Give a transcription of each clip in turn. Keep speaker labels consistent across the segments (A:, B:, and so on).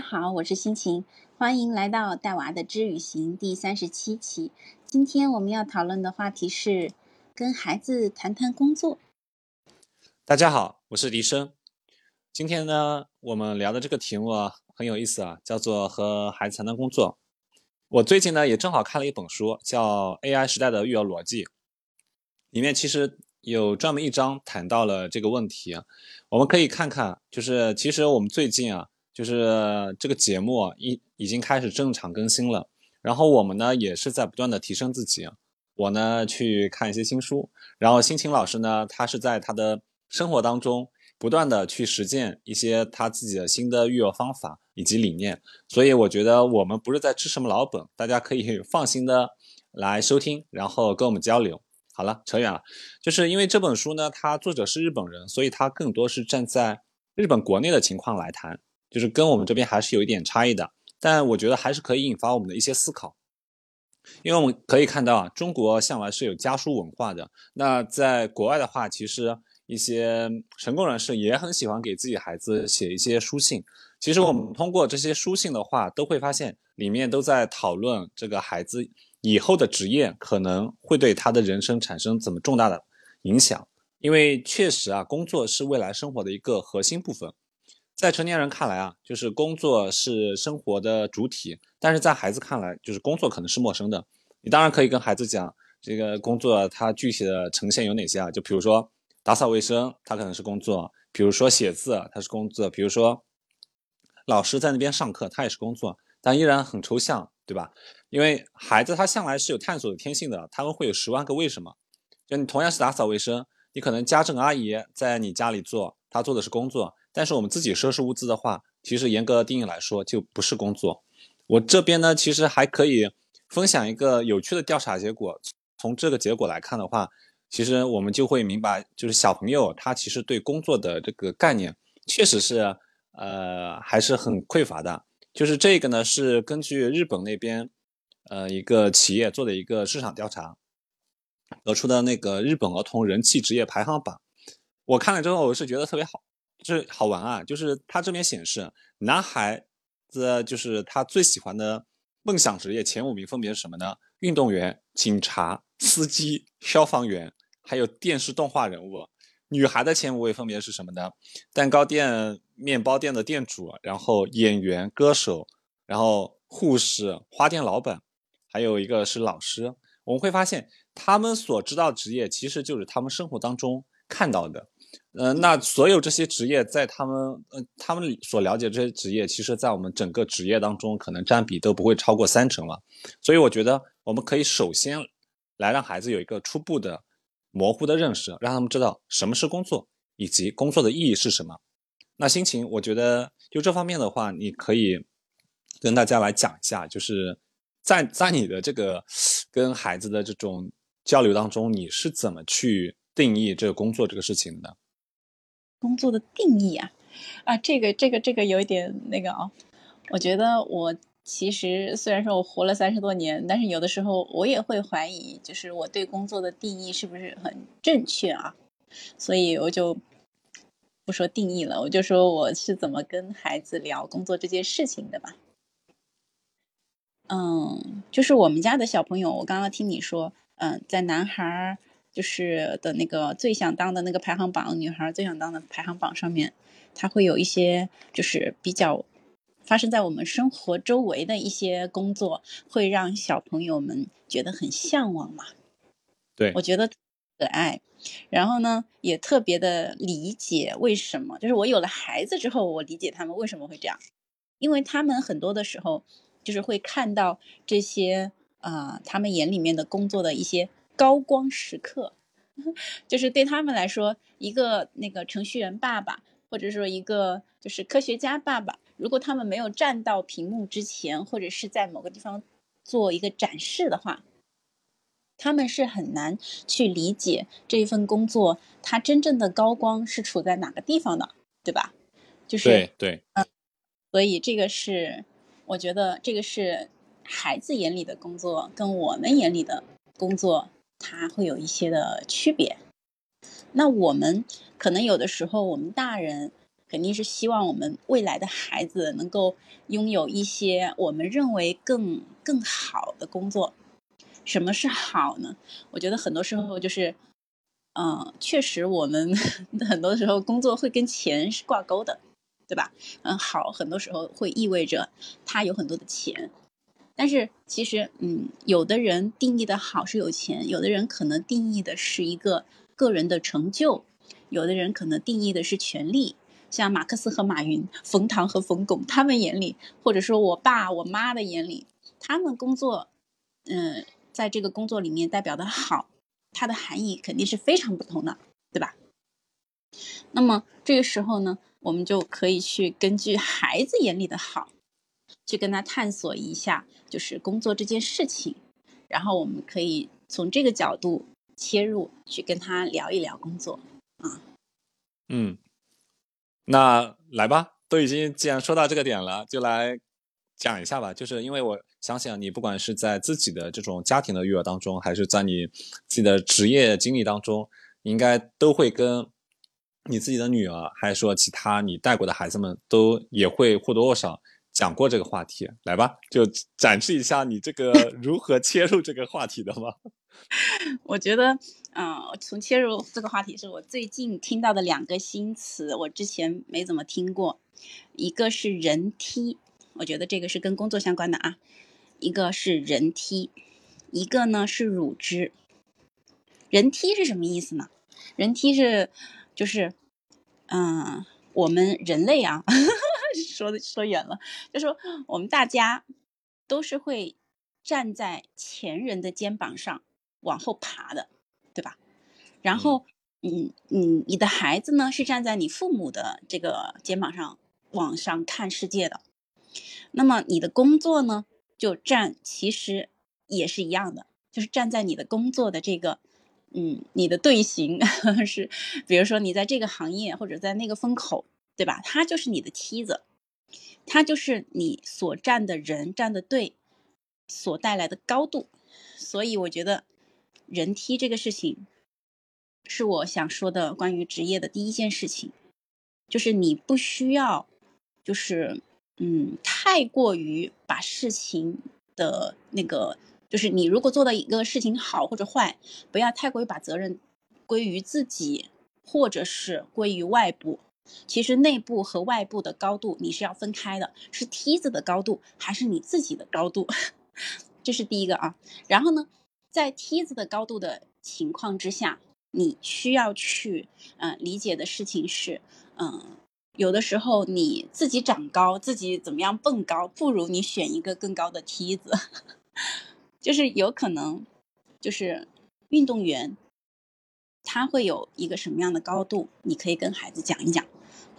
A: 好，我是心情，欢迎来到带娃的知与行第三十七期。今天我们要讨论的话题是跟孩子谈谈工作。
B: 大家好，我是笛声。今天呢，我们聊的这个题目啊很有意思啊，叫做和孩子谈谈工作。我最近呢也正好看了一本书，叫《AI 时代的育儿逻辑》，里面其实有专门一章谈到了这个问题。我们可以看看，就是其实我们最近啊。就是这个节目啊，已已经开始正常更新了。然后我们呢，也是在不断的提升自己。我呢，去看一些新书。然后辛晴老师呢，他是在他的生活当中不断的去实践一些他自己的新的育儿方法以及理念。所以我觉得我们不是在吃什么老本，大家可以 放心的来收听，然后跟我们交流。好了，扯远了。就是因为这本书呢，它作者是日本人，所以他更多是站在日本国内的情况来谈。就是跟我们这边还是有一点差异的，但我觉得还是可以引发我们的一些思考，因为我们可以看到啊，中国向来是有家书文化的。那在国外的话，其实一些成功人士也很喜欢给自己孩子写一些书信。其实我们通过这些书信的话，都会发现里面都在讨论这个孩子以后的职业可能会对他的人生产生怎么重大的影响。因为确实啊，工作是未来生活的一个核心部分。在成年人看来啊，就是工作是生活的主体，但是在孩子看来，就是工作可能是陌生的。你当然可以跟孩子讲，这个工作它具体的呈现有哪些啊？就比如说打扫卫生，它可能是工作；比如说写字，它是工作；比如说老师在那边上课，它也是工作，但依然很抽象，对吧？因为孩子他向来是有探索的天性的，他们会有十万个为什么。就你同样是打扫卫生，你可能家政阿姨在你家里做，她做的是工作。但是我们自己收拾物资的话，其实严格定义来说就不是工作。我这边呢，其实还可以分享一个有趣的调查结果。从这个结果来看的话，其实我们就会明白，就是小朋友他其实对工作的这个概念确实是呃还是很匮乏的。就是这个呢，是根据日本那边呃一个企业做的一个市场调查得出的那个日本儿童人气职业排行榜。我看了之后，我是觉得特别好。这好玩啊！就是他这边显示，男孩子就是他最喜欢的梦想职业前五名分别是什么呢？运动员、警察、司机、消防员，还有电视动画人物。女孩的前五位分别是什么呢？蛋糕店、面包店的店主，然后演员、歌手，然后护士、花店老板，还有一个是老师。我们会发现，他们所知道职业其实就是他们生活当中看到的。嗯，那所有这些职业在他们，呃，他们所了解这些职业，其实，在我们整个职业当中，可能占比都不会超过三成了。所以，我觉得我们可以首先来让孩子有一个初步的模糊的认识，让他们知道什么是工作，以及工作的意义是什么。那心情，我觉得就这方面的话，你可以跟大家来讲一下，就是在在你的这个跟孩子的这种交流当中，你是怎么去定义这个工作这个事情的？
A: 工作的定义啊，啊，这个这个这个有一点那个啊，我觉得我其实虽然说我活了三十多年，但是有的时候我也会怀疑，就是我对工作的定义是不是很正确啊？所以我就不说定义了，我就说我是怎么跟孩子聊工作这件事情的吧。嗯，就是我们家的小朋友，我刚刚听你说，嗯，在男孩。就是的那个最想当的那个排行榜，女孩最想当的排行榜上面，它会有一些就是比较发生在我们生活周围的一些工作，会让小朋友们觉得很向往嘛。
B: 对，
A: 我觉得可爱，然后呢也特别的理解为什么，就是我有了孩子之后，我理解他们为什么会这样，因为他们很多的时候就是会看到这些啊，他们眼里面的工作的一些。高光时刻，就是对他们来说，一个那个程序员爸爸，或者说一个就是科学家爸爸，如果他们没有站到屏幕之前，或者是在某个地方做一个展示的话，他们是很难去理解这一份工作它真正的高光是处在哪个地方的，对吧？就是
B: 对对，
A: 嗯，所以这个是我觉得这个是孩子眼里的工作，跟我们眼里的工作。它会有一些的区别。那我们可能有的时候，我们大人肯定是希望我们未来的孩子能够拥有一些我们认为更更好的工作。什么是好呢？我觉得很多时候就是，嗯，确实我们 很多时候工作会跟钱是挂钩的，对吧？嗯，好，很多时候会意味着他有很多的钱，但是其实，嗯，有的人定义的好是有钱，有的人可能定义的是一个个人的成就，有的人可能定义的是权利。像马克思和马云、冯唐和冯巩，他们眼里，或者说我爸我妈的眼里，他们工作，嗯，在这个工作里面代表的好，它的含义肯定是非常不同的，对吧？那么这个时候呢，我们就可以去根据孩子眼里的好，去跟他探索一下，就是工作这件事情，然后我们可以从这个角度切入，去跟他聊一聊工作啊，
B: 嗯。那来吧，都已经既然说到这个点了，就来讲一下吧。就是因为我相信你，不管是在自己的这种家庭的育儿当中，还是在你自己的职业经历当中，应该都会跟你自己的女儿，还是说其他你带过的孩子们都也会或多或少讲过这个话题。来吧，就展示一下你这个 如何切入这个话题的吗？
A: 我觉得，嗯，从切入这个话题是我最近听到的两个新词，我之前没怎么听过。一个是人梯，我觉得这个是跟工作相关的啊。一个是人梯，一个呢是乳汁。人梯是什么意思呢？人梯是就是，嗯，我们人类啊，说的说远了，就说我们大家都是会站在前人的肩膀上。往后爬的，对吧？然后，嗯嗯，你的孩子呢是站在你父母的这个肩膀上往上看世界的。那么你的工作呢，就站其实也是一样的，就是站在你的工作的这个，嗯，你的队形 是，比如说你在这个行业或者在那个风口，对吧？它就是你的梯子，它就是你所站的人站的队所带来的高度。所以我觉得。人梯这个事情，是我想说的关于职业的第一件事情，就是你不需要，就是嗯，太过于把事情的那个，就是你如果做到一个事情好或者坏，不要太过于把责任归于自己，或者是归于外部。其实内部和外部的高度你是要分开的，是梯子的高度还是你自己的高度，这是第一个啊。然后呢？在梯子的高度的情况之下，你需要去嗯理解的事情是，嗯，有的时候你自己长高，自己怎么样蹦高，不如你选一个更高的梯子，就是有可能，就是运动员他会有一个什么样的高度，你可以跟孩子讲一讲，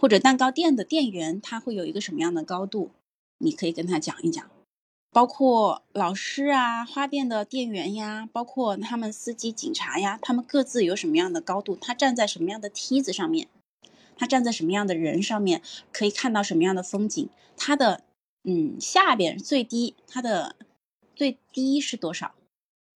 A: 或者蛋糕店的店员他会有一个什么样的高度，你可以跟他讲一讲。包括老师啊，花店的店员呀，包括他们司机、警察呀，他们各自有什么样的高度？他站在什么样的梯子上面？他站在什么样的人上面？可以看到什么样的风景？他的嗯下边最低，他的最低是多少？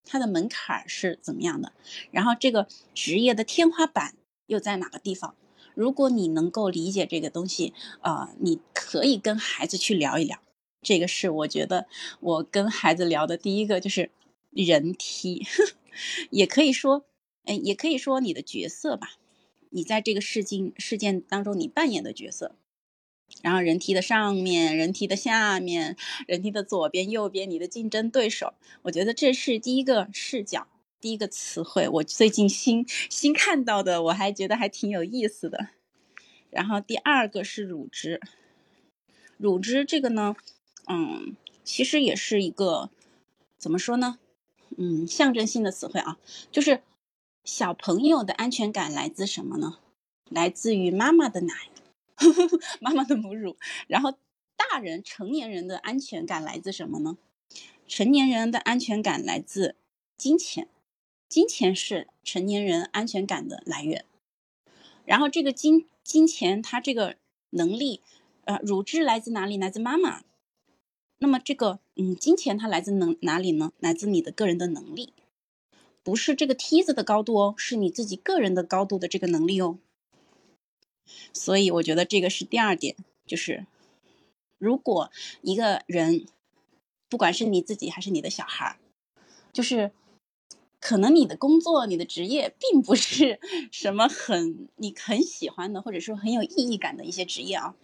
A: 他的门槛是怎么样的？然后这个职业的天花板又在哪个地方？如果你能够理解这个东西，呃，你可以跟孩子去聊一聊。这个是我觉得我跟孩子聊的第一个，就是人梯，也可以说，嗯，也可以说你的角色吧，你在这个事件事件当中你扮演的角色，然后人梯的上面，人梯的下面，人梯的左边、右边，你的竞争对手，我觉得这是第一个视角，第一个词汇，我最近新新看到的，我还觉得还挺有意思的。然后第二个是乳汁，乳汁这个呢。嗯，其实也是一个怎么说呢？嗯，象征性的词汇啊，就是小朋友的安全感来自什么呢？来自于妈妈的奶，妈妈的母乳。然后大人、成年人的安全感来自什么呢？成年人的安全感来自金钱，金钱是成年人安全感的来源。然后这个金金钱，它这个能力，呃，乳汁来自哪里？来自妈妈。那么这个，嗯，金钱它来自能哪里呢？来自你的个人的能力，不是这个梯子的高度哦，是你自己个人的高度的这个能力哦。所以我觉得这个是第二点，就是如果一个人，不管是你自己还是你的小孩，就是可能你的工作、你的职业并不是 什么很你很喜欢的，或者说很有意义感的一些职业啊。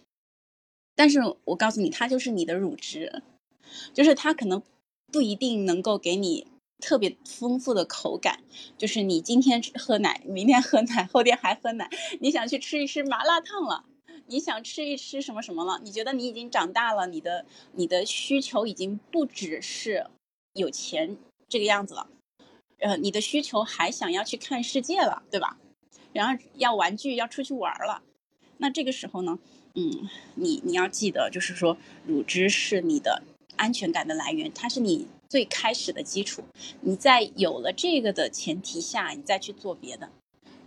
A: 但是我告诉你，它就是你的乳汁，就是它可能不一定能够给你特别丰富的口感。就是你今天喝奶，明天喝奶，后天还喝奶，你想去吃一吃麻辣烫了，你想吃一吃什么什么了？你觉得你已经长大了，你的你的需求已经不只是有钱这个样子了，呃，你的需求还想要去看世界了，对吧？然后要玩具，要出去玩了，那这个时候呢？嗯，你你要记得，就是说，乳汁是你的安全感的来源，它是你最开始的基础。你在有了这个的前提下，你再去做别的。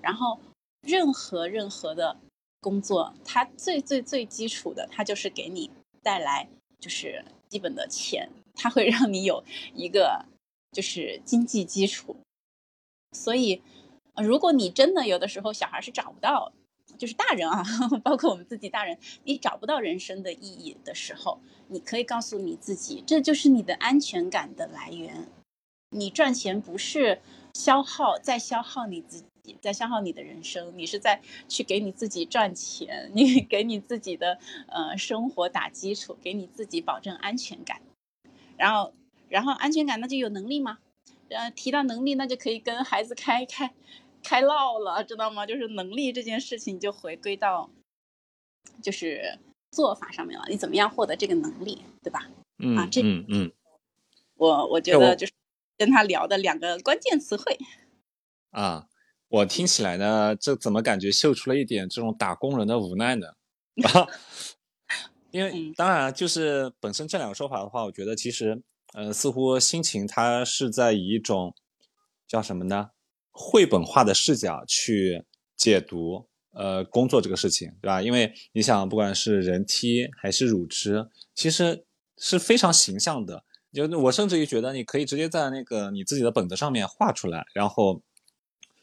A: 然后，任何任何的工作，它最最最基础的，它就是给你带来就是基本的钱，它会让你有一个就是经济基础。所以，如果你真的有的时候小孩是找不到。就是大人啊，包括我们自己大人，你找不到人生的意义的时候，你可以告诉你自己，这就是你的安全感的来源。你赚钱不是消耗，在消耗你自己，在消耗你的人生，你是在去给你自己赚钱，你给你自己的呃生活打基础，给你自己保证安全感。然后，然后安全感那就有能力吗？呃，提到能力，那就可以跟孩子开开。开唠了，知道吗？就是能力这件事情就回归到，就是做法上面了。你怎么样获得这个能力，对吧？
B: 嗯，
A: 啊，这
B: 嗯嗯，
A: 我我觉得就是跟他聊的两个关键词汇。
B: 啊，我听起来呢，这怎么感觉秀出了一点这种打工人的无奈呢？啊，因为当然就是本身这两个说法的话，我觉得其实呃，似乎心情它是在以一种叫什么呢？绘本化的视角去解读，呃，工作这个事情，对吧？因为你想，不管是人梯还是乳汁，其实是非常形象的。就我甚至于觉得，你可以直接在那个你自己的本子上面画出来，然后，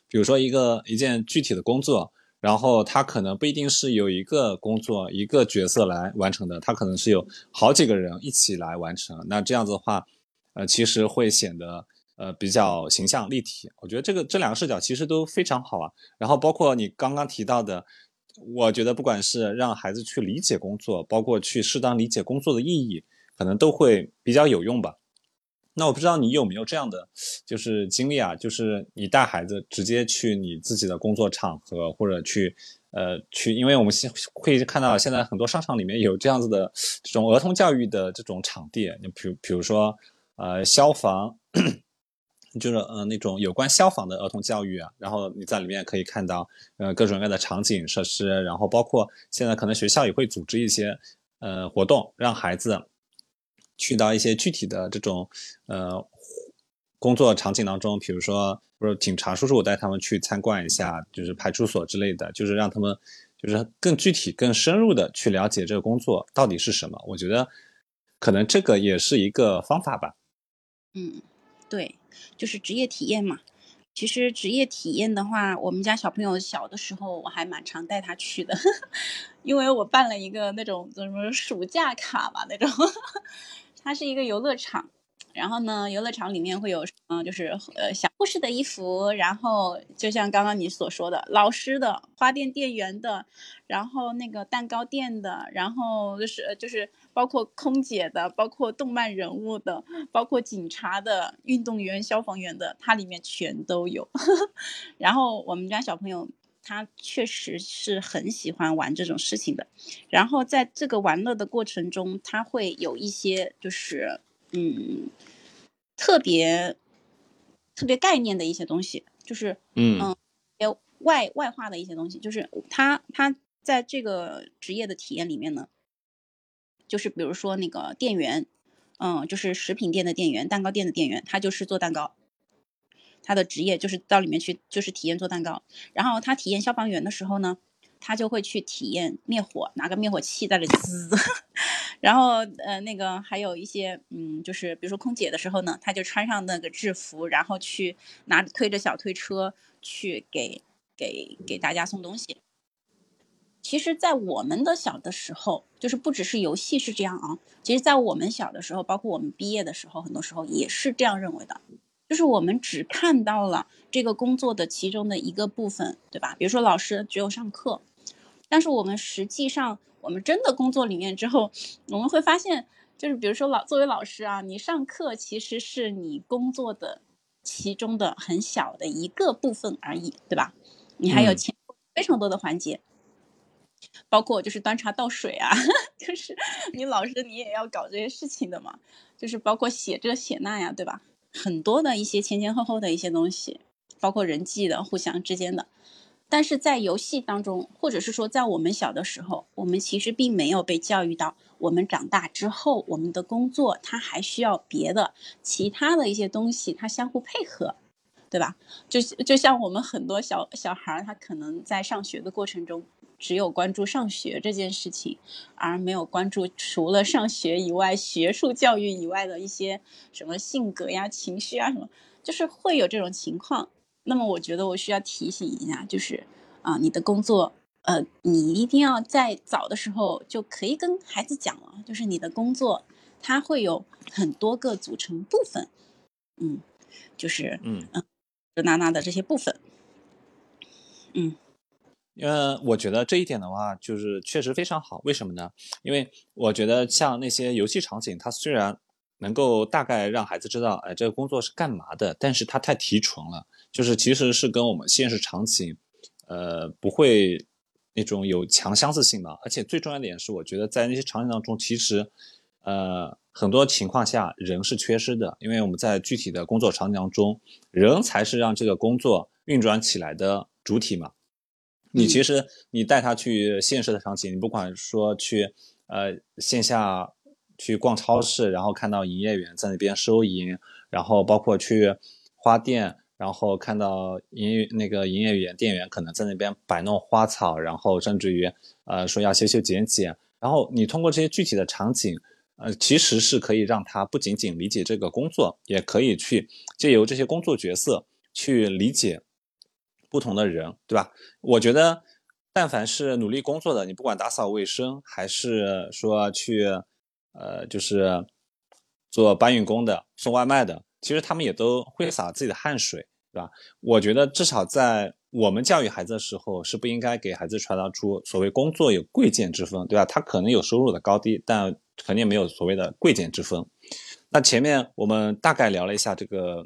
B: 比如说一个一件具体的工作，然后它可能不一定是有一个工作一个角色来完成的，它可能是有好几个人一起来完成。那这样子的话，呃，其实会显得。呃，比较形象立体，我觉得这个这两个视角其实都非常好啊。然后包括你刚刚提到的，我觉得不管是让孩子去理解工作，包括去适当理解工作的意义，可能都会比较有用吧。那我不知道你有没有这样的就是经历啊，就是你带孩子直接去你自己的工作场合，或者去呃去，因为我们现会看到现在很多商场里面有这样子的这种儿童教育的这种场地，你比如比如说呃消防。就是呃那种有关消防的儿童教育啊，然后你在里面可以看到呃各种各样的场景设施，然后包括现在可能学校也会组织一些呃活动，让孩子去到一些具体的这种呃工作场景当中，比如说不是警察叔叔带他们去参观一下，就是派出所之类的，就是让他们就是更具体、更深入的去了解这个工作到底是什么。我觉得可能这个也是一个方法吧。
A: 嗯。对，就是职业体验嘛。其实职业体验的话，我们家小朋友小的时候，我还蛮常带他去的，因为我办了一个那种什么暑假卡吧，那种，它是一个游乐场。然后呢，游乐场里面会有，嗯，就是呃小护士的衣服，然后就像刚刚你所说的，老师的、花店店员的，然后那个蛋糕店的，然后就是就是包括空姐的，包括动漫人物的，包括警察的、运动员、消防员的，它里面全都有。然后我们家小朋友他确实是很喜欢玩这种事情的，然后在这个玩乐的过程中，他会有一些就是。嗯，特别特别概念的一些东西，就是嗯嗯，外外化的一些东西，就是他他在这个职业的体验里面呢，就是比如说那个店员，嗯，就是食品店的店员、蛋糕店的店员，他就是做蛋糕，他的职业就是到里面去，就是体验做蛋糕。然后他体验消防员的时候呢。他就会去体验灭火，拿个灭火器在那滋，然后呃那个还有一些嗯，就是比如说空姐的时候呢，他就穿上那个制服，然后去拿推着小推车去给给给大家送东西。其实，在我们的小的时候，就是不只是游戏是这样啊。其实，在我们小的时候，包括我们毕业的时候，很多时候也是这样认为的，就是我们只看到了这个工作的其中的一个部分，对吧？比如说老师只有上课，但是我们实际上，我们真的工作里面之后，我们会发现，就是比如说老作为老师啊，你上课其实是你工作的其中的很小的一个部分而已，对吧？你还有前非常多的环节。包括就是端茶倒水啊，就是你老师你也要搞这些事情的嘛，就是包括写这写那呀，对吧？很多的一些前前后后的一些东西，包括人际的互相之间的。但是在游戏当中，或者是说在我们小的时候，我们其实并没有被教育到，我们长大之后，我们的工作它还需要别的其他的一些东西，它相互配合，对吧？就就像我们很多小小孩儿，他可能在上学的过程中。只有关注上学这件事情，而没有关注除了上学以外、学术教育以外的一些什么性格呀、情绪啊什么，就是会有这种情况。那么，我觉得我需要提醒一下，就是啊，你的工作，呃，你一定要在早的时候就可以跟孩子讲了，就是你的工作它会有很多个组成部分，嗯，就是
B: 嗯
A: 嗯，这娜娜的这些部分，嗯。
B: 因为我觉得这一点的话，就是确实非常好。为什么呢？因为我觉得像那些游戏场景，它虽然能够大概让孩子知道，哎，这个工作是干嘛的，但是它太提纯了，就是其实是跟我们现实场景，呃，不会那种有强相似性的。而且最重要的点是，我觉得在那些场景当中，其实，呃，很多情况下人是缺失的，因为我们在具体的工作场景当中，人才是让这个工作运转起来的主体嘛。你其实你带他去现实的场景，你不管说去呃线下去逛超市，然后看到营业员在那边收银，然后包括去花店，然后看到营业那个营业员店员可能在那边摆弄花草，然后甚至于呃说要修修剪剪，然后你通过这些具体的场景，呃其实是可以让他不仅仅理解这个工作，也可以去借由这些工作角色去理解。不同的人，对吧？我觉得，但凡是努力工作的，你不管打扫卫生，还是说去，呃，就是做搬运工的、送外卖的，其实他们也都挥洒自己的汗水，对吧？我觉得至少在我们教育孩子的时候，是不应该给孩子传达出所谓工作有贵贱之分，对吧？他可能有收入的高低，但肯定没有所谓的贵贱之分。那前面我们大概聊了一下这个。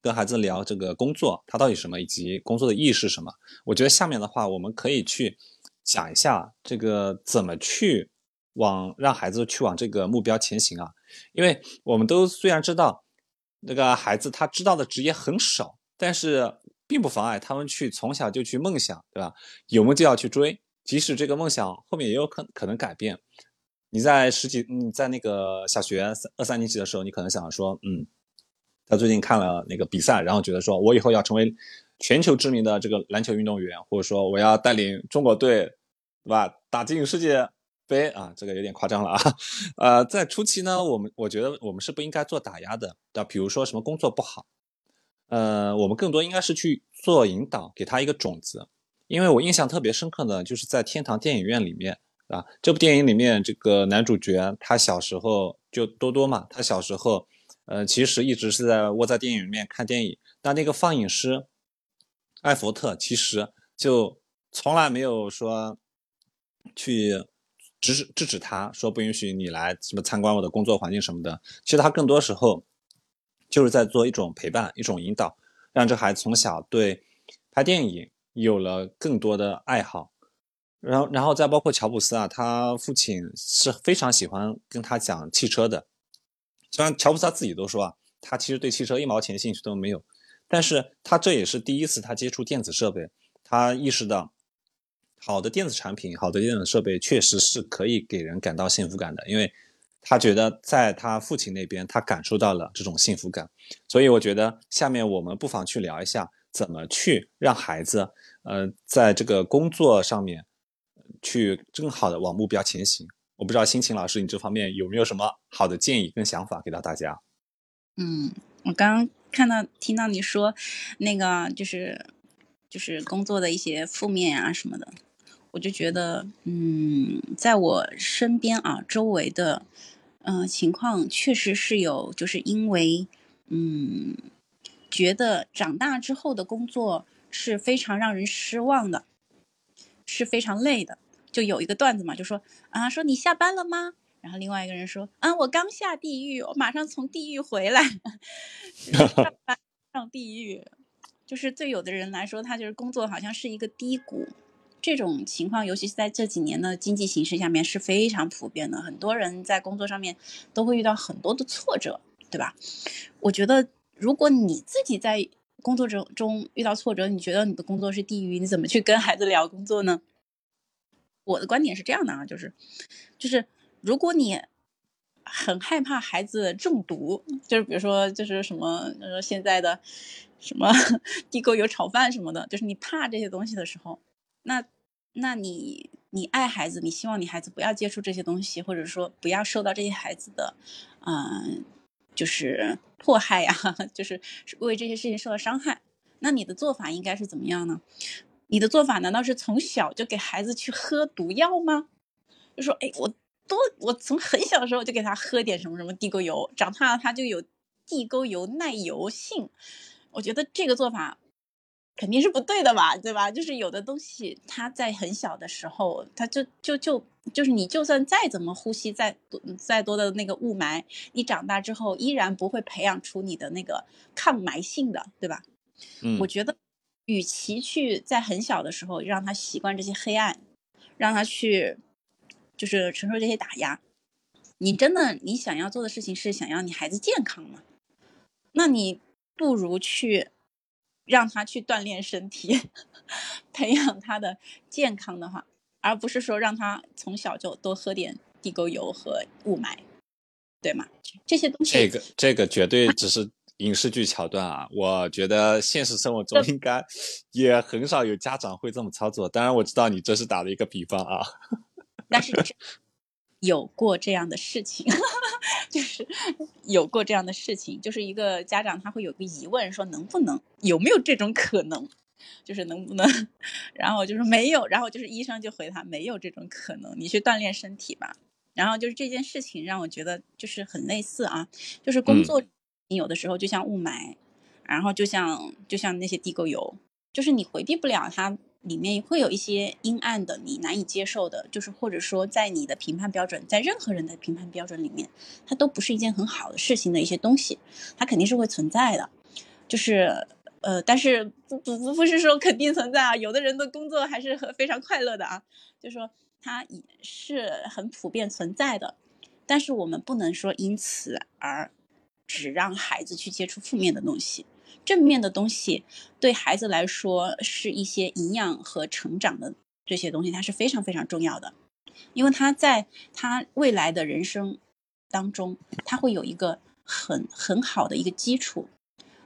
B: 跟孩子聊这个工作，它到底什么，以及工作的意义是什么？我觉得下面的话，我们可以去讲一下这个怎么去往让孩子去往这个目标前行啊。因为我们都虽然知道那个孩子他知道的职业很少，但是并不妨碍他们去从小就去梦想，对吧？有梦就要去追，即使这个梦想后面也有可可能改变。你在十几，你在那个小学三二三年级的时候，你可能想说，嗯。他最近看了那个比赛，然后觉得说，我以后要成为全球知名的这个篮球运动员，或者说我要带领中国队，对吧？打进世界杯啊，这个有点夸张了啊。呃，在初期呢，我们我觉得我们是不应该做打压的，那？比如说什么工作不好，呃，我们更多应该是去做引导，给他一个种子。因为我印象特别深刻的就是在天堂电影院里面，啊，这部电影里面这个男主角他小时候就多多嘛，他小时候。呃，其实一直是在窝在电影里面看电影。但那个放映师艾弗特其实就从来没有说去制止制止他，说不允许你来什么参观我的工作环境什么的。其实他更多时候就是在做一种陪伴，一种引导，让这孩子从小对拍电影有了更多的爱好。然后，然后再包括乔布斯啊，他父亲是非常喜欢跟他讲汽车的。虽然乔布斯他自己都说啊，他其实对汽车一毛钱兴趣都没有，但是他这也是第一次他接触电子设备，他意识到好的电子产品、好的电子设备确实是可以给人感到幸福感的，因为他觉得在他父亲那边他感受到了这种幸福感，所以我觉得下面我们不妨去聊一下怎么去让孩子呃在这个工作上面去更好的往目标前行。我不知道辛勤老师，你这方面有没有什么好的建议跟想法给到大家？
A: 嗯，我刚刚看到听到你说那个就是就是工作的一些负面啊什么的，我就觉得，嗯，在我身边啊，周围的，嗯、情况确实是有，就是因为，嗯，觉得长大之后的工作是非常让人失望的，是非常累的。就有一个段子嘛，就说啊，说你下班了吗？然后另外一个人说啊，我刚下地狱，我马上从地狱回来，上班上地狱。就是对有的人来说，他就是工作好像是一个低谷。这种情况，尤其是在这几年的经济形势下面是非常普遍的。很多人在工作上面都会遇到很多的挫折，对吧？我觉得，如果你自己在工作中中遇到挫折，你觉得你的工作是地狱，你怎么去跟孩子聊工作呢？我的观点是这样的啊，就是，就是如果你很害怕孩子中毒，就是比如说就是什么呃现在的什么 地沟油炒饭什么的，就是你怕这些东西的时候，那那你你爱孩子，你希望你孩子不要接触这些东西，或者说不要受到这些孩子的嗯、就是迫害呀、就是为这些事情受到伤害，那你的做法应该是怎么样呢？你的做法难道是从小就给孩子去喝毒药吗？就说，哎，我多，我从很小的时候就给他喝点什么什么地沟油，长大了他就有地沟油耐油性。我觉得这个做法肯定是不对的嘛，对吧？就是有的东西，它在很小的时候，它就就就就是你就算再怎么呼吸再多再多的那个雾霾，你长大之后依然不会培养出你的那个抗霾性的，对吧？
B: 嗯
A: 我觉得，与其去在很小的时候让他习惯这些黑暗，让他去就是承受这些打压，你真的你想要做的事情是想要你孩子健康吗？那你不如去让他去锻炼身体，培养他的健康的话，而不是说让他从小就多喝点地沟油和雾霾，对吗？这些东西，
B: 这个这个绝对只是影视剧桥段啊！我觉得现实生活中应该也很少有家长会这么操作。当然，我知道你这是打了一个比方啊。
A: 但是真有过这样的事情，就是有过这样的事情，就是一个家长他会有个疑问，说能不能有没有这种可能，就是能不能，然后就是没有，然后就是医生就回他没有这种可能，你去锻炼身体吧。然后就是这件事情让我觉得就是很类似啊，就是工作有的时候就像雾霾，然后就像就像那些地沟油，就是你回避不了它里面会有一些阴暗的，你难以接受的，就是或者说在你的评判标准，在任何人的评判标准里面，它都不是一件很好的事情的一些东西，它肯定是会存在的，就是呃，但是不不不是说肯定存在啊，有的人的工作还是很非常快乐的啊，就说它也是很普遍存在的，但是我们不能说因此而只让孩子去接触负面的东西。正面的东西对孩子来说是一些营养和成长的这些东西，它是非常非常重要的，因为他在他未来的人生当中，他会有一个很很好的一个基础。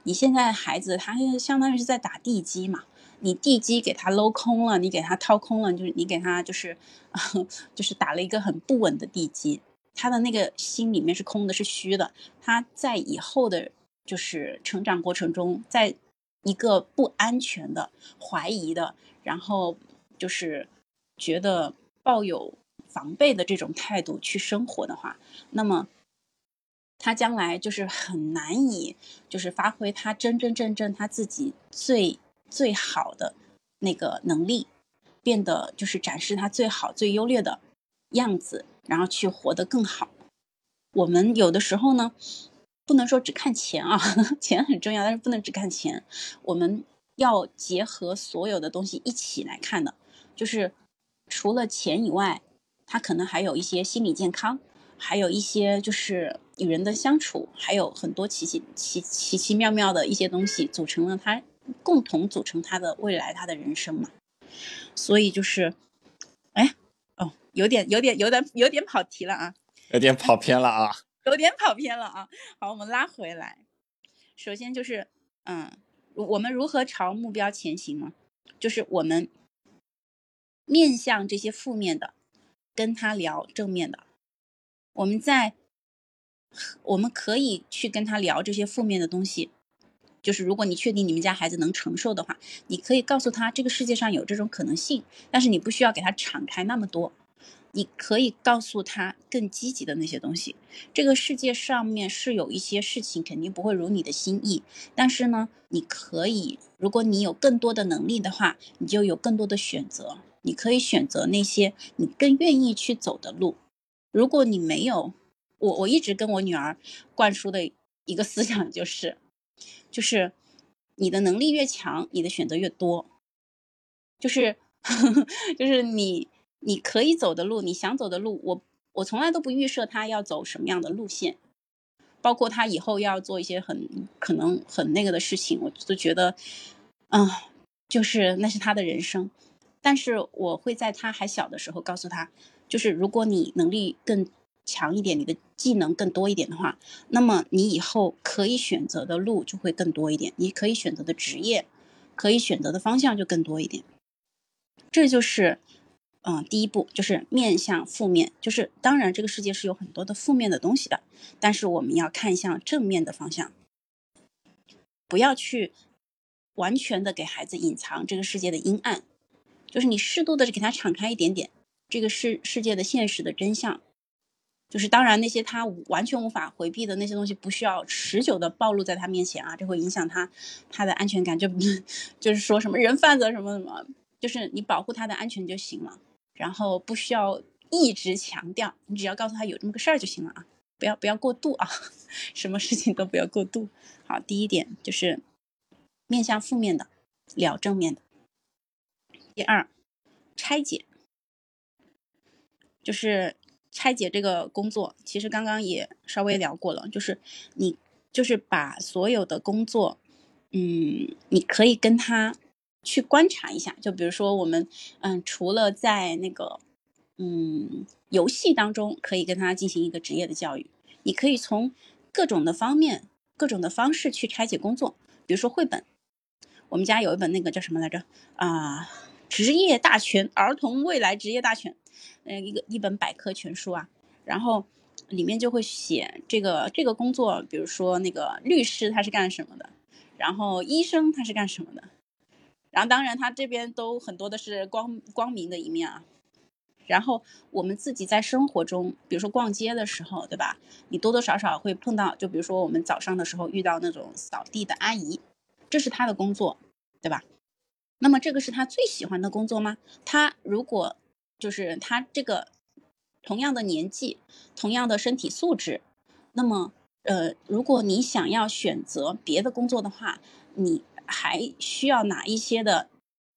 A: 你现在孩子他相当于是在打地基嘛，你地基给他镂空了，你给他掏空了，就是你给他就是 就是打了一个很不稳的地基，他的那个心里面是空的，是虚的，他在以后的。就是成长过程中，在一个不安全的、怀疑的，然后就是觉得抱有防备的这种态度去生活的话，那么他将来就是很难以就是发挥他真真正正他自己最最好的那个能力，变得就是展示他最好最优劣的样子，然后去活得更好。我们有的时候呢。不能说只看钱啊，钱很重要，但是不能只看钱。我们要结合所有的东西一起来看的，就是除了钱以外，他可能还有一些心理健康，还有一些就是与人的相处，还有很多奇奇奇奇奇妙妙的一些东西，组成了他共同组成他的未来，他的人生嘛。所以就是，哎，哦，有点有点有点有点跑题了啊，
B: 有点跑偏了啊。
A: 有点跑偏了啊！好，我们拉回来。首先就是，嗯，我们如何朝目标前行呢？就是我们面向这些负面的，跟他聊正面的。我们在，我们可以去跟他聊这些负面的东西，就是如果你确定你们家孩子能承受的话，你可以告诉他这个世界上有这种可能性，但是你不需要给他敞开那么多。你可以告诉他更积极的那些东西。这个世界上面是有一些事情肯定不会如你的心意，但是呢，你可以，如果你有更多的能力的话，你就有更多的选择。你可以选择那些你更愿意去走的路。如果你没有，我我一直跟我女儿灌输的一个思想就是，就是你的能力越强，你的选择越多。就是 就是你。你可以走的路，你想走的路，我我从来都不预设他要走什么样的路线，包括他以后要做一些很可能很那个的事情，我都觉得，嗯，就是那是他的人生。但是我会在他还小的时候告诉他，就是如果你能力更强一点，你的技能更多一点的话，那么你以后可以选择的路就会更多一点，你可以选择的职业，可以选择的方向就更多一点。这就是。嗯，第一步就是面向负面，就是当然这个世界是有很多的负面的东西的，但是我们要看向正面的方向，不要去完全的给孩子隐藏这个世界的阴暗，就是你适度的给他敞开一点点这个世世界的现实的真相，就是当然那些他完全无法回避的那些东西，不需要持久的暴露在他面前啊，这会影响他他的安全感，就 就是说什么人贩子什么什么，就是你保护他的安全就行了。然后不需要一直强调，你只要告诉他有这么个事儿就行了啊，不要不要过度啊，什么事情都不要过度。好，第一点就是面向负面的，聊正面的。第二，拆解，就是拆解这个工作，其实刚刚也稍微聊过了，就是你就是把所有的工作，嗯，你可以跟他。去观察一下，就比如说我们，嗯，除了在那个，嗯，游戏当中可以跟他进行一个职业的教育，你可以从各种的方面、各种的方式去拆解工作。比如说绘本，我们家有一本那个叫什么来着啊？职业大全，儿童未来职业大全，嗯，一个一本百科全书啊。然后里面就会写这个这个工作，比如说那个律师他是干什么的，然后医生他是干什么的。然后，当然，他这边都很多的是光光明的一面啊。然后，我们自己在生活中，比如说逛街的时候，对吧？你多多少少会碰到，就比如说我们早上的时候遇到那种扫地的阿姨，这是他的工作，对吧？那么，这个是他最喜欢的工作吗？他如果就是他这个同样的年纪、同样的身体素质，那么，呃，如果你想要选择别的工作的话，你。还需要哪一些的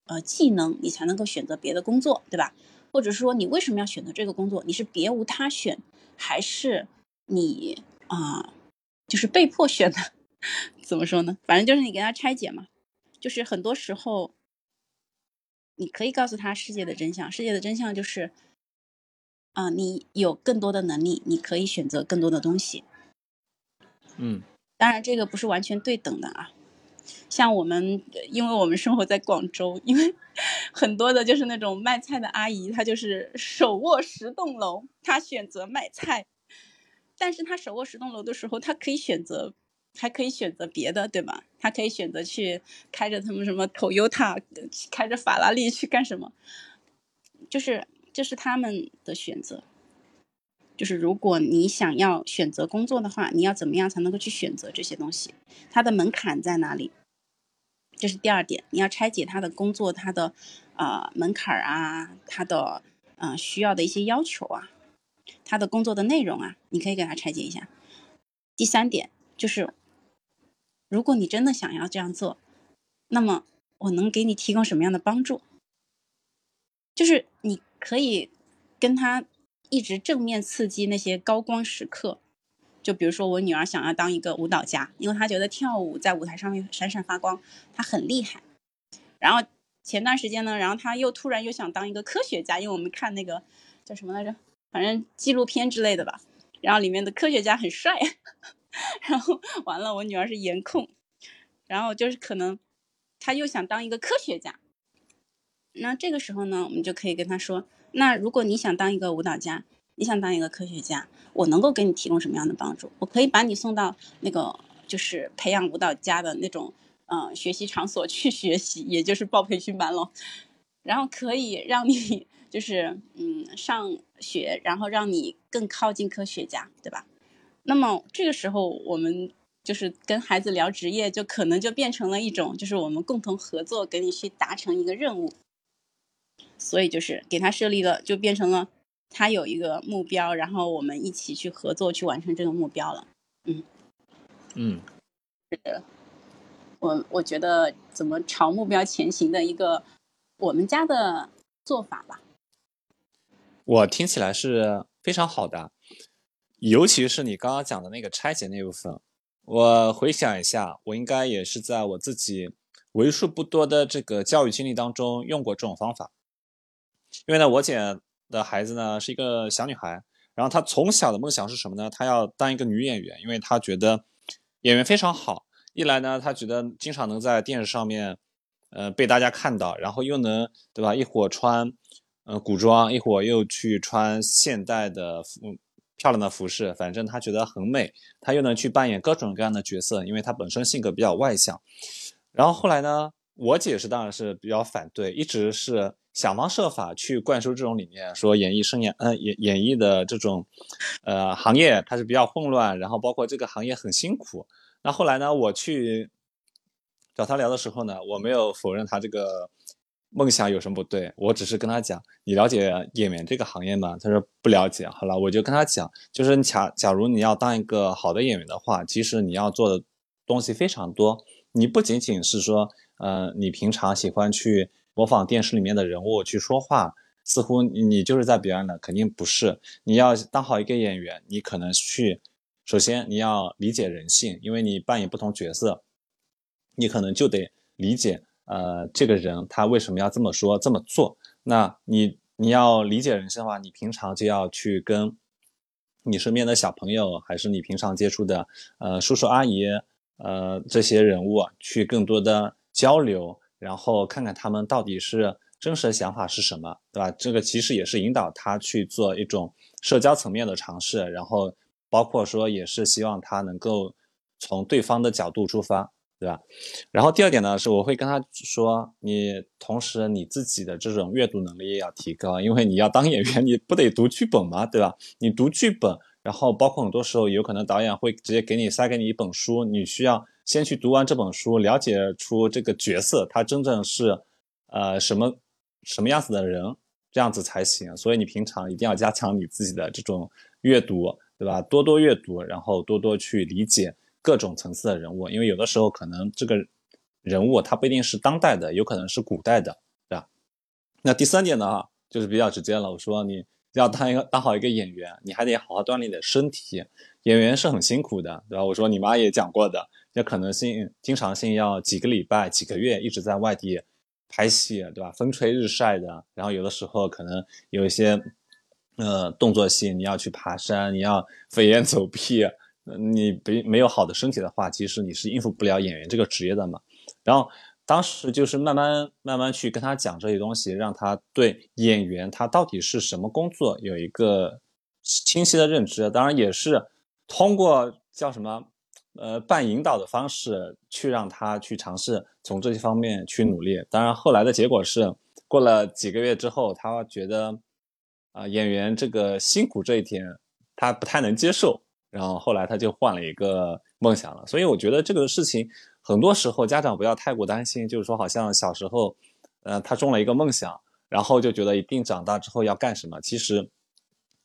A: 呃技能，你才能够选择别的工作，对吧？或者说你为什么要选择这个工作？你是别无他选，还是你啊就是被迫选的？怎么说呢？反正就是你给他拆解嘛。就是很多时候，你可以告诉他世界的真相。世界的真相就是啊，你有更多的能力，你可以选择更多的东西。
B: 嗯，
A: 当然这个不是完全对等的啊。像我们，因为我们生活在广州，因为 很多的就是那种卖菜的阿姨，她就是手握十栋楼，她选择卖菜，但是她手握十栋楼的时候，她可以选择，还可以选择别的，对吧？她可以选择去开着他们什么 Toyota，开着法拉利去干什么？就是这是他们的选择。就是如果你想要选择工作的话，你要怎么样才能够去选择这些东西？它的门槛在哪里？这是第二点，你要拆解他的工作，他的呃门槛啊，他的嗯需要的一些要求啊，他的工作的内容啊，你可以给他拆解一下。第三点就是，如果你真的想要这样做，那么我能给你提供什么样的帮助？就是你可以跟他。一直正面刺激那些高光时刻，就比如说我女儿想要当一个舞蹈家，因为她觉得跳舞在舞台上面闪闪发光，她很厉害。然后前段时间呢，然后她又突然又想当一个科学家，因为我们看那个叫什么来着，反正纪录片之类的吧。然后里面的科学家很帅，然后完了，我女儿是颜控，然后就是可能她又想当一个科学家。那这个时候呢，我们就可以跟她说。那如果你想当一个舞蹈家，你想当一个科学家，我能够给你提供什么样的帮助？我可以把你送到那个就是培养舞蹈家的那种嗯学习场所去学习，也就是报培训班咯。然后可以让你就是嗯上学，然后让你更靠近科学家，对吧？那么这个时候我们就是跟孩子聊职业，就可能就变成了一种就是我们共同合作，给你去达成一个任务。所以就是给他设立了，就变成了他有一个目标，然后我们一起去合作去完成这个目标了。嗯
B: 嗯，
A: 是我我觉得怎么朝目标前行的一个我们家的做法吧。
B: 我听起来是非常好的，尤其是你刚刚讲的那个拆解那部分。我回想一下，我应该也是在我自己为数不多的这个教育经历当中用过这种方法。因为呢，我姐的孩子呢是一个小女孩，然后她从小的梦想是什么呢？她要当一个女演员，因为她觉得演员非常好。一来呢，她觉得经常能在电视上面，呃，被大家看到，然后又能，对吧？一会儿穿，呃，古装，一会儿又去穿现代的服，漂亮的服饰，反正她觉得很美。她又能去扮演各种各样的角色，因为她本身性格比较外向。然后后来呢，我姐是当然是比较反对，一直是。想方设法去灌输这种理念，说演艺生涯，嗯，演演艺的这种，呃，行业它是比较混乱，然后包括这个行业很辛苦。那后来呢，我去找他聊的时候呢，我没有否认他这个梦想有什么不对，我只是跟他讲，你了解演员这个行业吗？他说不了解。好了，我就跟他讲，就是假假如你要当一个好的演员的话，其实你要做的东西非常多，你不仅仅是说，呃，你平常喜欢去。模仿电视里面的人物去说话，似乎你就是在表演的，肯定不是。你要当好一个演员，你可能去，首先你要理解人性，因为你扮演不同角色，你可能就得理解，呃，这个人他为什么要这么说这么做。那你你要理解人性的话，你平常就要去跟你身边的小朋友，还是你平常接触的，呃，叔叔阿姨，呃，这些人物去更多的交流。然后看看他们到底是真实的想法是什么，对吧？这个其实也是引导他去做一种社交层面的尝试，然后包括说也是希望他能够从对方的角度出发，对吧？然后第二点呢，是我会跟他说，你同时你自己的这种阅读能力也要提高，因为你要当演员，你不得读剧本吗？对吧？你读剧本，然后包括很多时候有可能导演会直接给你塞给你一本书，你需要。先去读完这本书，了解出这个角色他真正是，呃，什么什么样子的人，这样子才行。所以你平常一定要加强你自己的这种阅读，对吧？多多阅读，然后多多去理解各种层次的人物，因为有的时候可能这个人物他不一定是当代的，有可能是古代的，对吧？那第三点呢，就是比较直接了。我说你要当一个当好一个演员，你还得好好锻炼你的身体。演员是很辛苦的，对吧？我说你妈也讲过的。也可能性经常性要几个礼拜、几个月一直在外地拍戏，对吧？风吹日晒的，然后有的时候可能有一些呃动作戏，你要去爬山，你要飞檐走壁，你没没有好的身体的话，其实你是应付不了演员这个职业的嘛。然后当时就是慢慢慢慢去跟他讲这些东西，让他对演员他到底是什么工作有一个清晰的认知。当然也是通过叫什么？呃，半引导的方式去让他去尝试从这些方面去努力。当然，后来的结果是，过了几个月之后，他觉得，啊，演员这个辛苦这一天，他不太能接受。然后后来他就换了一个梦想了。所以我觉得这个事情，很多时候家长不要太过担心，就是说好像小时候，呃，他中了一个梦想，然后就觉得一定长大之后要干什么。其实，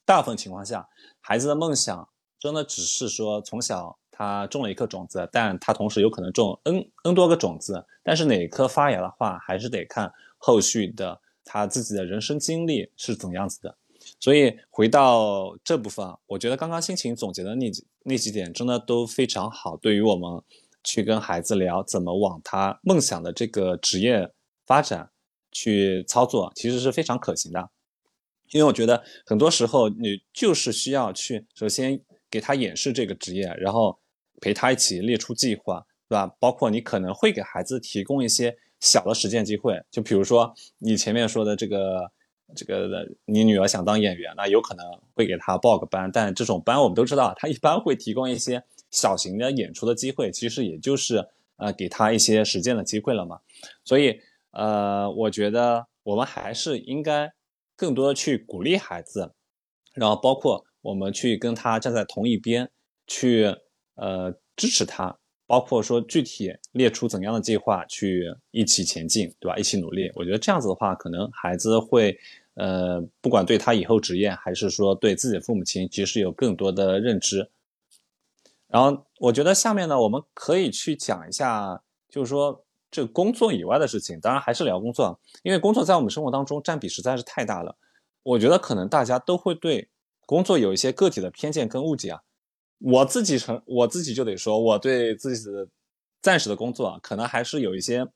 B: 大部分情况下，孩子的梦想真的只是说从小。他种了一颗种子，但他同时有可能种 n n 多个种子，但是哪一颗发芽的话，还是得看后续的他自己的人生经历是怎么样子的。所以回到这部分，我觉得刚刚心情总结的那几那几点真的都非常好，对于我们去跟孩子聊怎么往他梦想的这个职业发展去操作，其实是非常可行的。因为我觉得很多时候你就是需要去首先给他演示这个职业，然后。陪他一起列出计划，对吧？包括你可能会给孩子提供一些小的实践机会，就比如说你前面说的这个，这个你女儿想当演员，那有可能会给她报个班，但这种班我们都知道，他一般会提供一些小型的演出的机会，其实也就是呃给他一些实践的机会了嘛。所以呃，我觉得我们还是应该更多的去鼓励孩子，然后包括我们去跟他站在同一边，去呃支持他。包括说具体列出怎样的计划去一起前进，对吧？一起努力。我觉得这样子的话，可能孩子会，呃，不管对他以后职业，还是说对自己的父母亲，其实有更多的认知。然后，我觉得下面呢，我们可以去讲一下，就是说这工作以外的事情。当然，还是聊工作，因为工作在我们生活当中占比实在是太大了。我觉得可能大家都会对工作有一些个体的偏见跟误解啊。我自己成我自己就得说，我对自己的暂时的工作可能还是有一些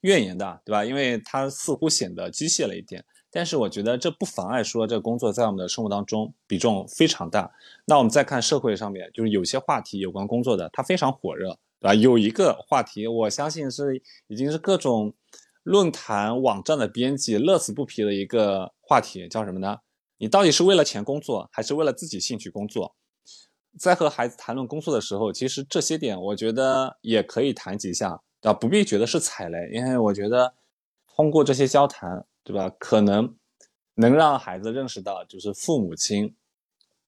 B: 怨言的，对吧？因为它似乎显得机械了一点。但是我觉得这不妨碍说，这工作在我们的生活当中比重非常大。那我们再看社会上面，就是有些话题有关工作的，它非常火热，对吧？有一个话题，我相信是已经是各种论坛网站的编辑乐此不疲的一个话题，叫什么呢？你到底是为了钱工作，还是为了自己兴趣工作？在和孩子谈论工作的时候，其实这些点我觉得也可以谈几下，啊，不必觉得是踩雷，因为我觉得通过这些交谈，对吧，可能能让孩子认识到就是父母亲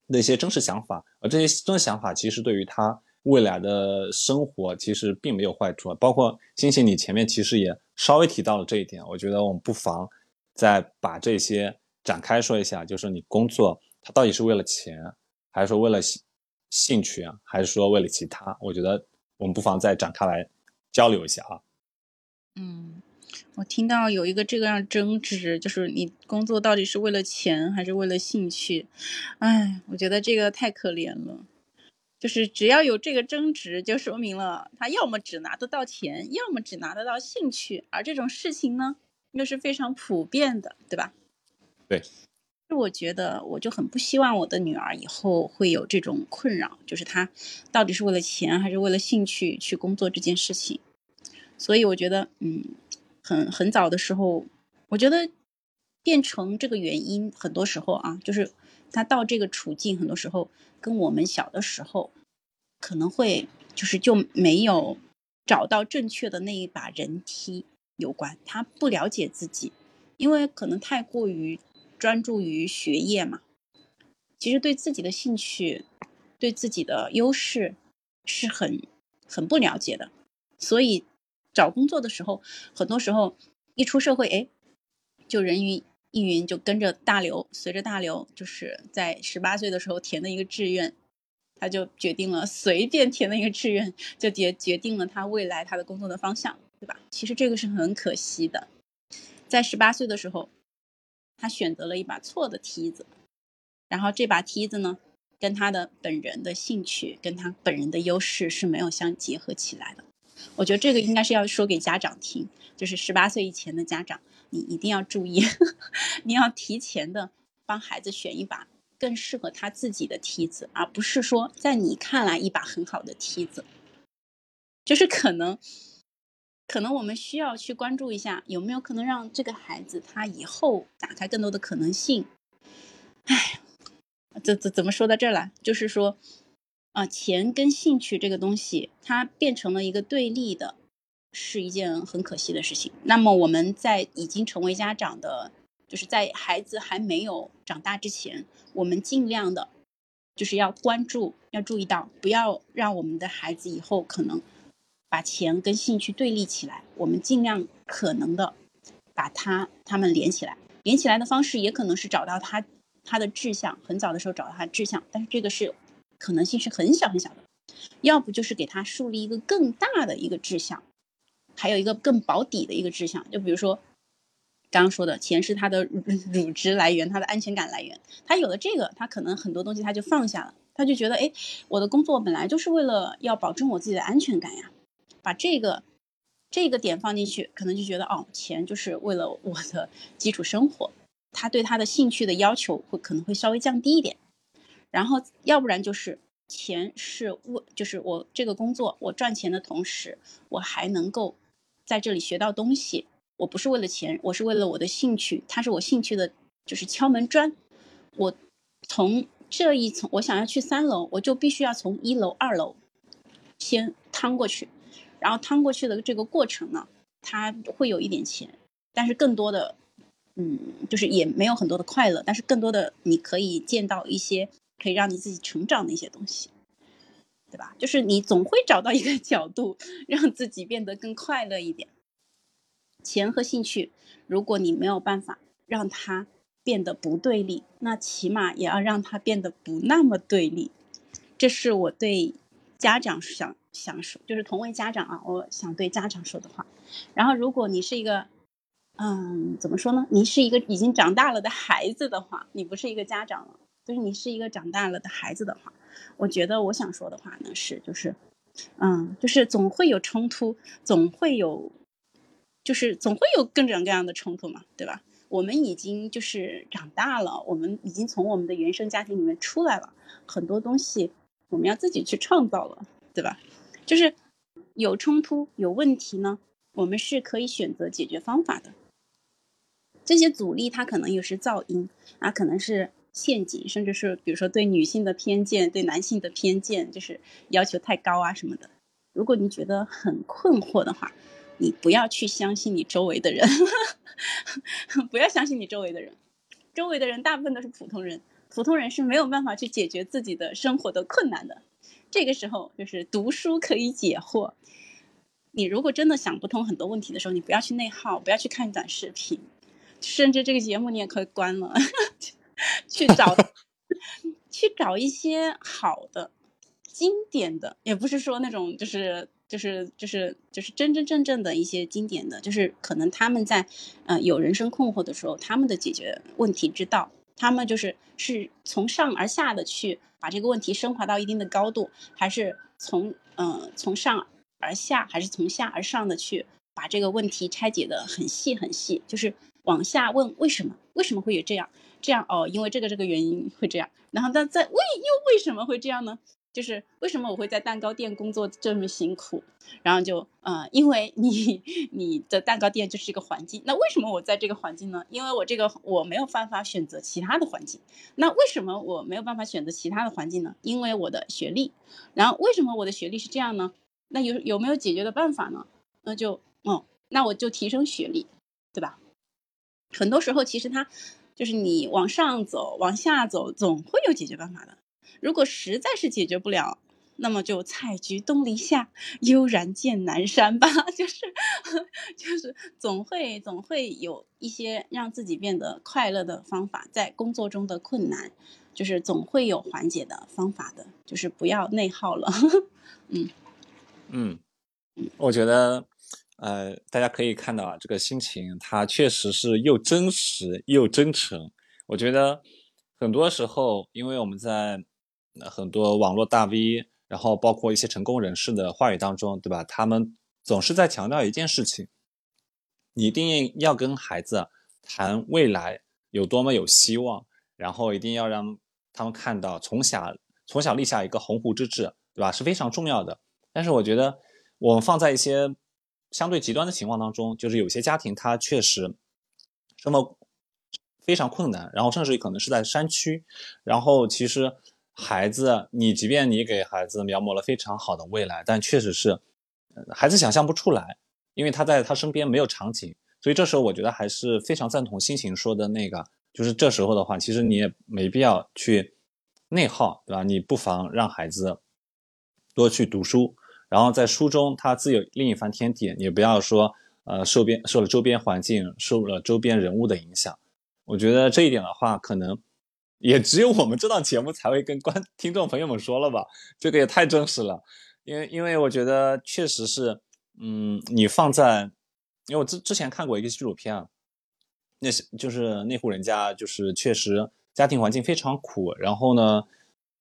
B: 的一些真实想法，而这些真实想法其实对于他未来的生活其实并没有坏处。包括星星，你前面其实也稍微提到了这一点，我觉得我们不妨再把这些展开说一下，就是你工作它到底是为了钱，还是说为了？兴趣啊，还是说为了其他？我觉得我们不妨再展开来交流一下啊。
A: 嗯，我听到有一个这个样争执，就是你工作到底是为了钱还是为了兴趣？哎，我觉得这个太可怜了。就是只要有这个争执，就说明了他要么只拿得到钱，要么只拿得到兴趣，而这种事情呢，又是非常普遍的，对吧？
B: 对。
A: 我觉得我就很不希望我的女儿以后会有这种困扰，就是她到底是为了钱还是为了兴趣去工作这件事情。所以我觉得，嗯，很很早的时候，我觉得变成这个原因，很多时候啊，就是她到这个处境，很多时候跟我们小的时候可能会就是就没有找到正确的那一把人梯有关。她不了解自己，因为可能太过于。专注于学业嘛，其实对自己的兴趣、对自己的优势是很很不了解的，所以找工作的时候，很多时候一出社会，哎，就人云亦云，就跟着大流，随着大流，就是在十八岁的时候填的一个志愿，他就决定了随便填的一个志愿，就决决定了他未来他的工作的方向，对吧？其实这个是很可惜的，在十八岁的时候。他选择了一把错的梯子，然后这把梯子呢，跟他的本人的兴趣、跟他本人的优势是没有相结合起来的。我觉得这个应该是要说给家长听，就是十八岁以前的家长，你一定要注意，你要提前的帮孩子选一把更适合他自己的梯子，而不是说在你看来一把很好的梯子，就是可能。可能我们需要去关注一下，有没有可能让这个孩子他以后打开更多的可能性。哎，怎怎怎么说到这儿了？就是说，啊，钱跟兴趣这个东西，它变成了一个对立的，是一件很可惜的事情。那么我们在已经成为家长的，就是在孩子还没有长大之前，我们尽量的，就是要关注，要注意到，不要让我们的孩子以后可能。把钱跟兴趣对立起来，我们尽量可能的把它他们连起来。连起来的方式也可能是找到他他的志向，很早的时候找到他志向，但是这个是可能性是很小很小的。要不就是给他树立一个更大的一个志向，还有一个更保底的一个志向。就比如说刚刚说的，钱是他的 乳汁来源，他的安全感来源。他有了这个，他可能很多东西他就放下了，他就觉得，哎，我的工作本来就是为了要保证我自己的安全感呀。把这个这个点放进去，可能就觉得哦，钱就是为了我的基础生活，他对他的兴趣的要求会可能会稍微降低一点。然后要不然就是钱是为，就是我这个工作，我赚钱的同时，我还能够在这里学到东西。我不是为了钱，我是为了我的兴趣，它是我兴趣的，就是敲门砖。我从这一层我想要去三楼，我就必须要从一楼、二楼先趟过去，然后趟过去的这个过程呢，它会有一点钱，但是更多的，嗯，就是也没有很多的快乐，但是更多的你可以见到一些可以让你自己成长的一些东西，对吧？就是你总会找到一个 角度，让自己变得更快乐一点。钱和兴趣，如果你没有办法让它变得不对立，那起码也要让它变得不那么对立。这是我对家长想想说，就是同为家长啊，我想对家长说的话。然后，如果你是一个，嗯，怎么说呢？你是一个已经长大了的孩子的话，你不是一个家长了，就是你是一个长大了的孩子的话，我觉得我想说的话呢是，就是，嗯，就是总会有冲突，总会有。就是总会有各种各样的冲突嘛，对吧？我们已经就是长大了，我们已经从我们的原生家庭里面出来了，很多东西我们要自己去创造了，对吧？就是有冲突、有问题呢，我们是可以选择解决方法的。这些阻力它可能又是噪音啊，可能是陷阱，甚至是比如说对女性的偏见、对男性的偏见，就是要求太高啊什么的。如果你觉得很困惑的话，你不要去相信你周围的人，不要相信你周围的人，周围的人大部分都是普通人，普通人是没有办法去解决自己的生活的困难的。这个时候就是读书可以解惑。你如果真的想不通很多问题的时候，你不要去内耗，不要去看短视频，甚至这个节目你也可以关了，去找 去找一些好的、经典的，也不是说那种就是。就是就是就是真真正正的一些经典的，就是可能他们在，呃，有人生困惑的时候，他们的解决问题之道，他们就是是从上而下的去把这个问题升华到一定的高度，还是从嗯从上而下，还是从下而上的去把这个问题拆解的很细很细，就是往下问为什么为什么会有这样这样哦，因为这个这个原因会这样，然后但在为又为什么会这样呢？就是为什么我会在蛋糕店工作这么辛苦？然后就呃，因为你你的蛋糕店就是一个环境。那为什么我在这个环境呢？因为我这个我没有办法选择其他的环境。那为什么我没有办法选择其他的环境呢？因为我的学历。然后为什么我的学历是这样呢？那有有没有解决的办法呢？那就哦，那我就提升学历，对吧？很多时候其实它就是你往上走、往下走，总会有解决办法的。如果实在是解决不了，那么就采菊东篱下，悠然见南山吧。就是，就是总会总会有一些让自己变得快乐的方法，在工作中的困难，就是总会有缓解的方法的。就是不要内耗了。
B: 嗯嗯，我觉得，呃，大家可以看到啊，这个心情它确实是又真实又真诚。我觉得很多时候，因为我们在那很多网络大 V，然后包括一些成功人士的话语当中，对吧？他们总是在强调一件事情：你一定要跟孩子谈未来有多么有希望，然后一定要让他们看到从小从小立下一个鸿鹄之志，对吧？是非常重要的。但是我觉得，我们放在一些相对极端的情况当中，就是有些家庭他确实生活非常困难，然后甚至于可能是在山区，然后其实。孩子，你即便你给孩子描摹了非常好的未来，但确实是，孩子想象不出来，因为他在他身边没有场景，所以这时候我觉得还是非常赞同心情说的那个，就是这时候的话，其实你也没必要去内耗，对吧？你不妨让孩子多去读书，然后在书中他自有另一番天地，你不要说呃受边受了周边环境、受了周边人物的影响，我觉得这一点的话，可能。也只有我们这档节目才会跟观听众朋友们说了吧，这个也太真实了，因为因为我觉得确实是，嗯，你放在，因为我之之前看过一个纪录片啊，那是就是那户人家就是确实家庭环境非常苦，然后呢，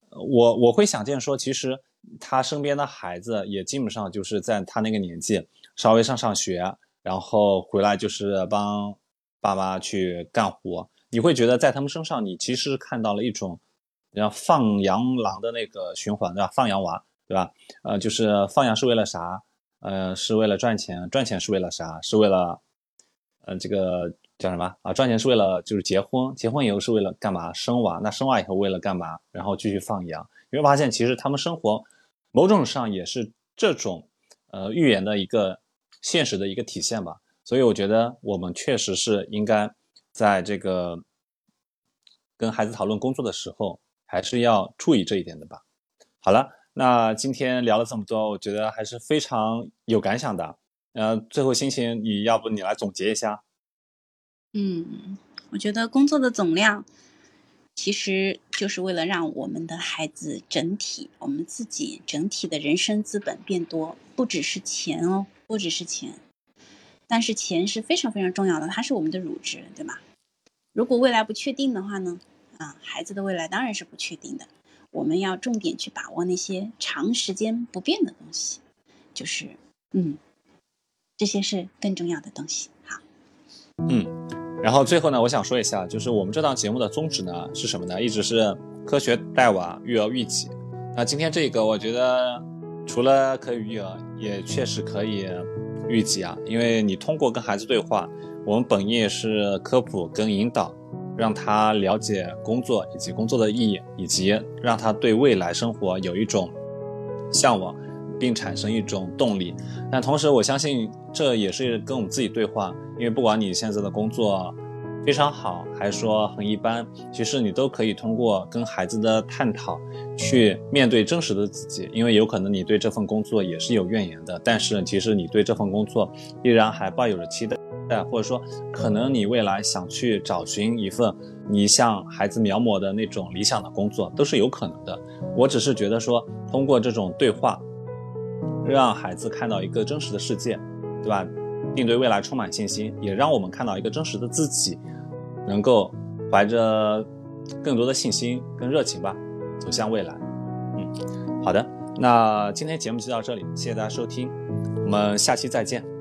B: 我我会想见说，其实他身边的孩子也基本上就是在他那个年纪稍微上上学，然后回来就是帮爸妈去干活。你会觉得在他们身上，你其实看到了一种，像放羊狼的那个循环，对吧？放羊娃，对吧？呃，就是放羊是为了啥？呃，是为了赚钱，赚钱是为了啥？是为了，呃，这个叫什么啊？赚钱是为了就是结婚，结婚以后是为了干嘛？生娃。那生娃以后为了干嘛？然后继续放羊。你会发现，其实他们生活某种上也是这种呃预言的一个现实的一个体现吧。所以我觉得我们确实是应该在这个跟孩子讨论工作的时候，还是要注意这一点的吧。好了，那今天聊了这么多，我觉得还是非常有感想的。呃，最后心情，你要不你来总结一下？
A: 嗯，我觉得工作的总量，其实就是为了让我们的孩子整体，我们自己整体的人生资本变多，不只是钱哦，不只是钱。但是钱是非常非常重要的，它是我们的乳汁，对吧？如果未来不确定的话呢？啊，孩子的未来当然是不确定的。我们要重点去把握那些长时间不变的东西，就是，嗯，这些是更重要的东西。好，
B: 嗯，然后最后呢，我想说一下，就是我们这档节目的宗旨呢是什么呢？一直是科学带娃，育儿育己。那今天这个，我觉得除了可以育儿，也确实可以。预计啊，因为你通过跟孩子对话，我们本意是科普跟引导，让他了解工作以及工作的意义，以及让他对未来生活有一种向往，并产生一种动力。但同时，我相信这也是跟我们自己对话，因为不管你现在的工作。非常好，还说很一般。其实你都可以通过跟孩子的探讨，去面对真实的自己。因为有可能你对这份工作也是有怨言的，但是其实你对这份工作依然还抱有着期待，或者说可能你未来想去找寻一份你向孩子描摹的那种理想的工作，都是有可能的。我只是觉得说，通过这种对话，让孩子看到一个真实的世界，对吧？并对未来充满信心，也让我们看到一个真实的自己，能够怀着更多的信心跟热情吧，走向未来。嗯，好的，那今天节目就到这里，谢谢大家收听，我们下期再见。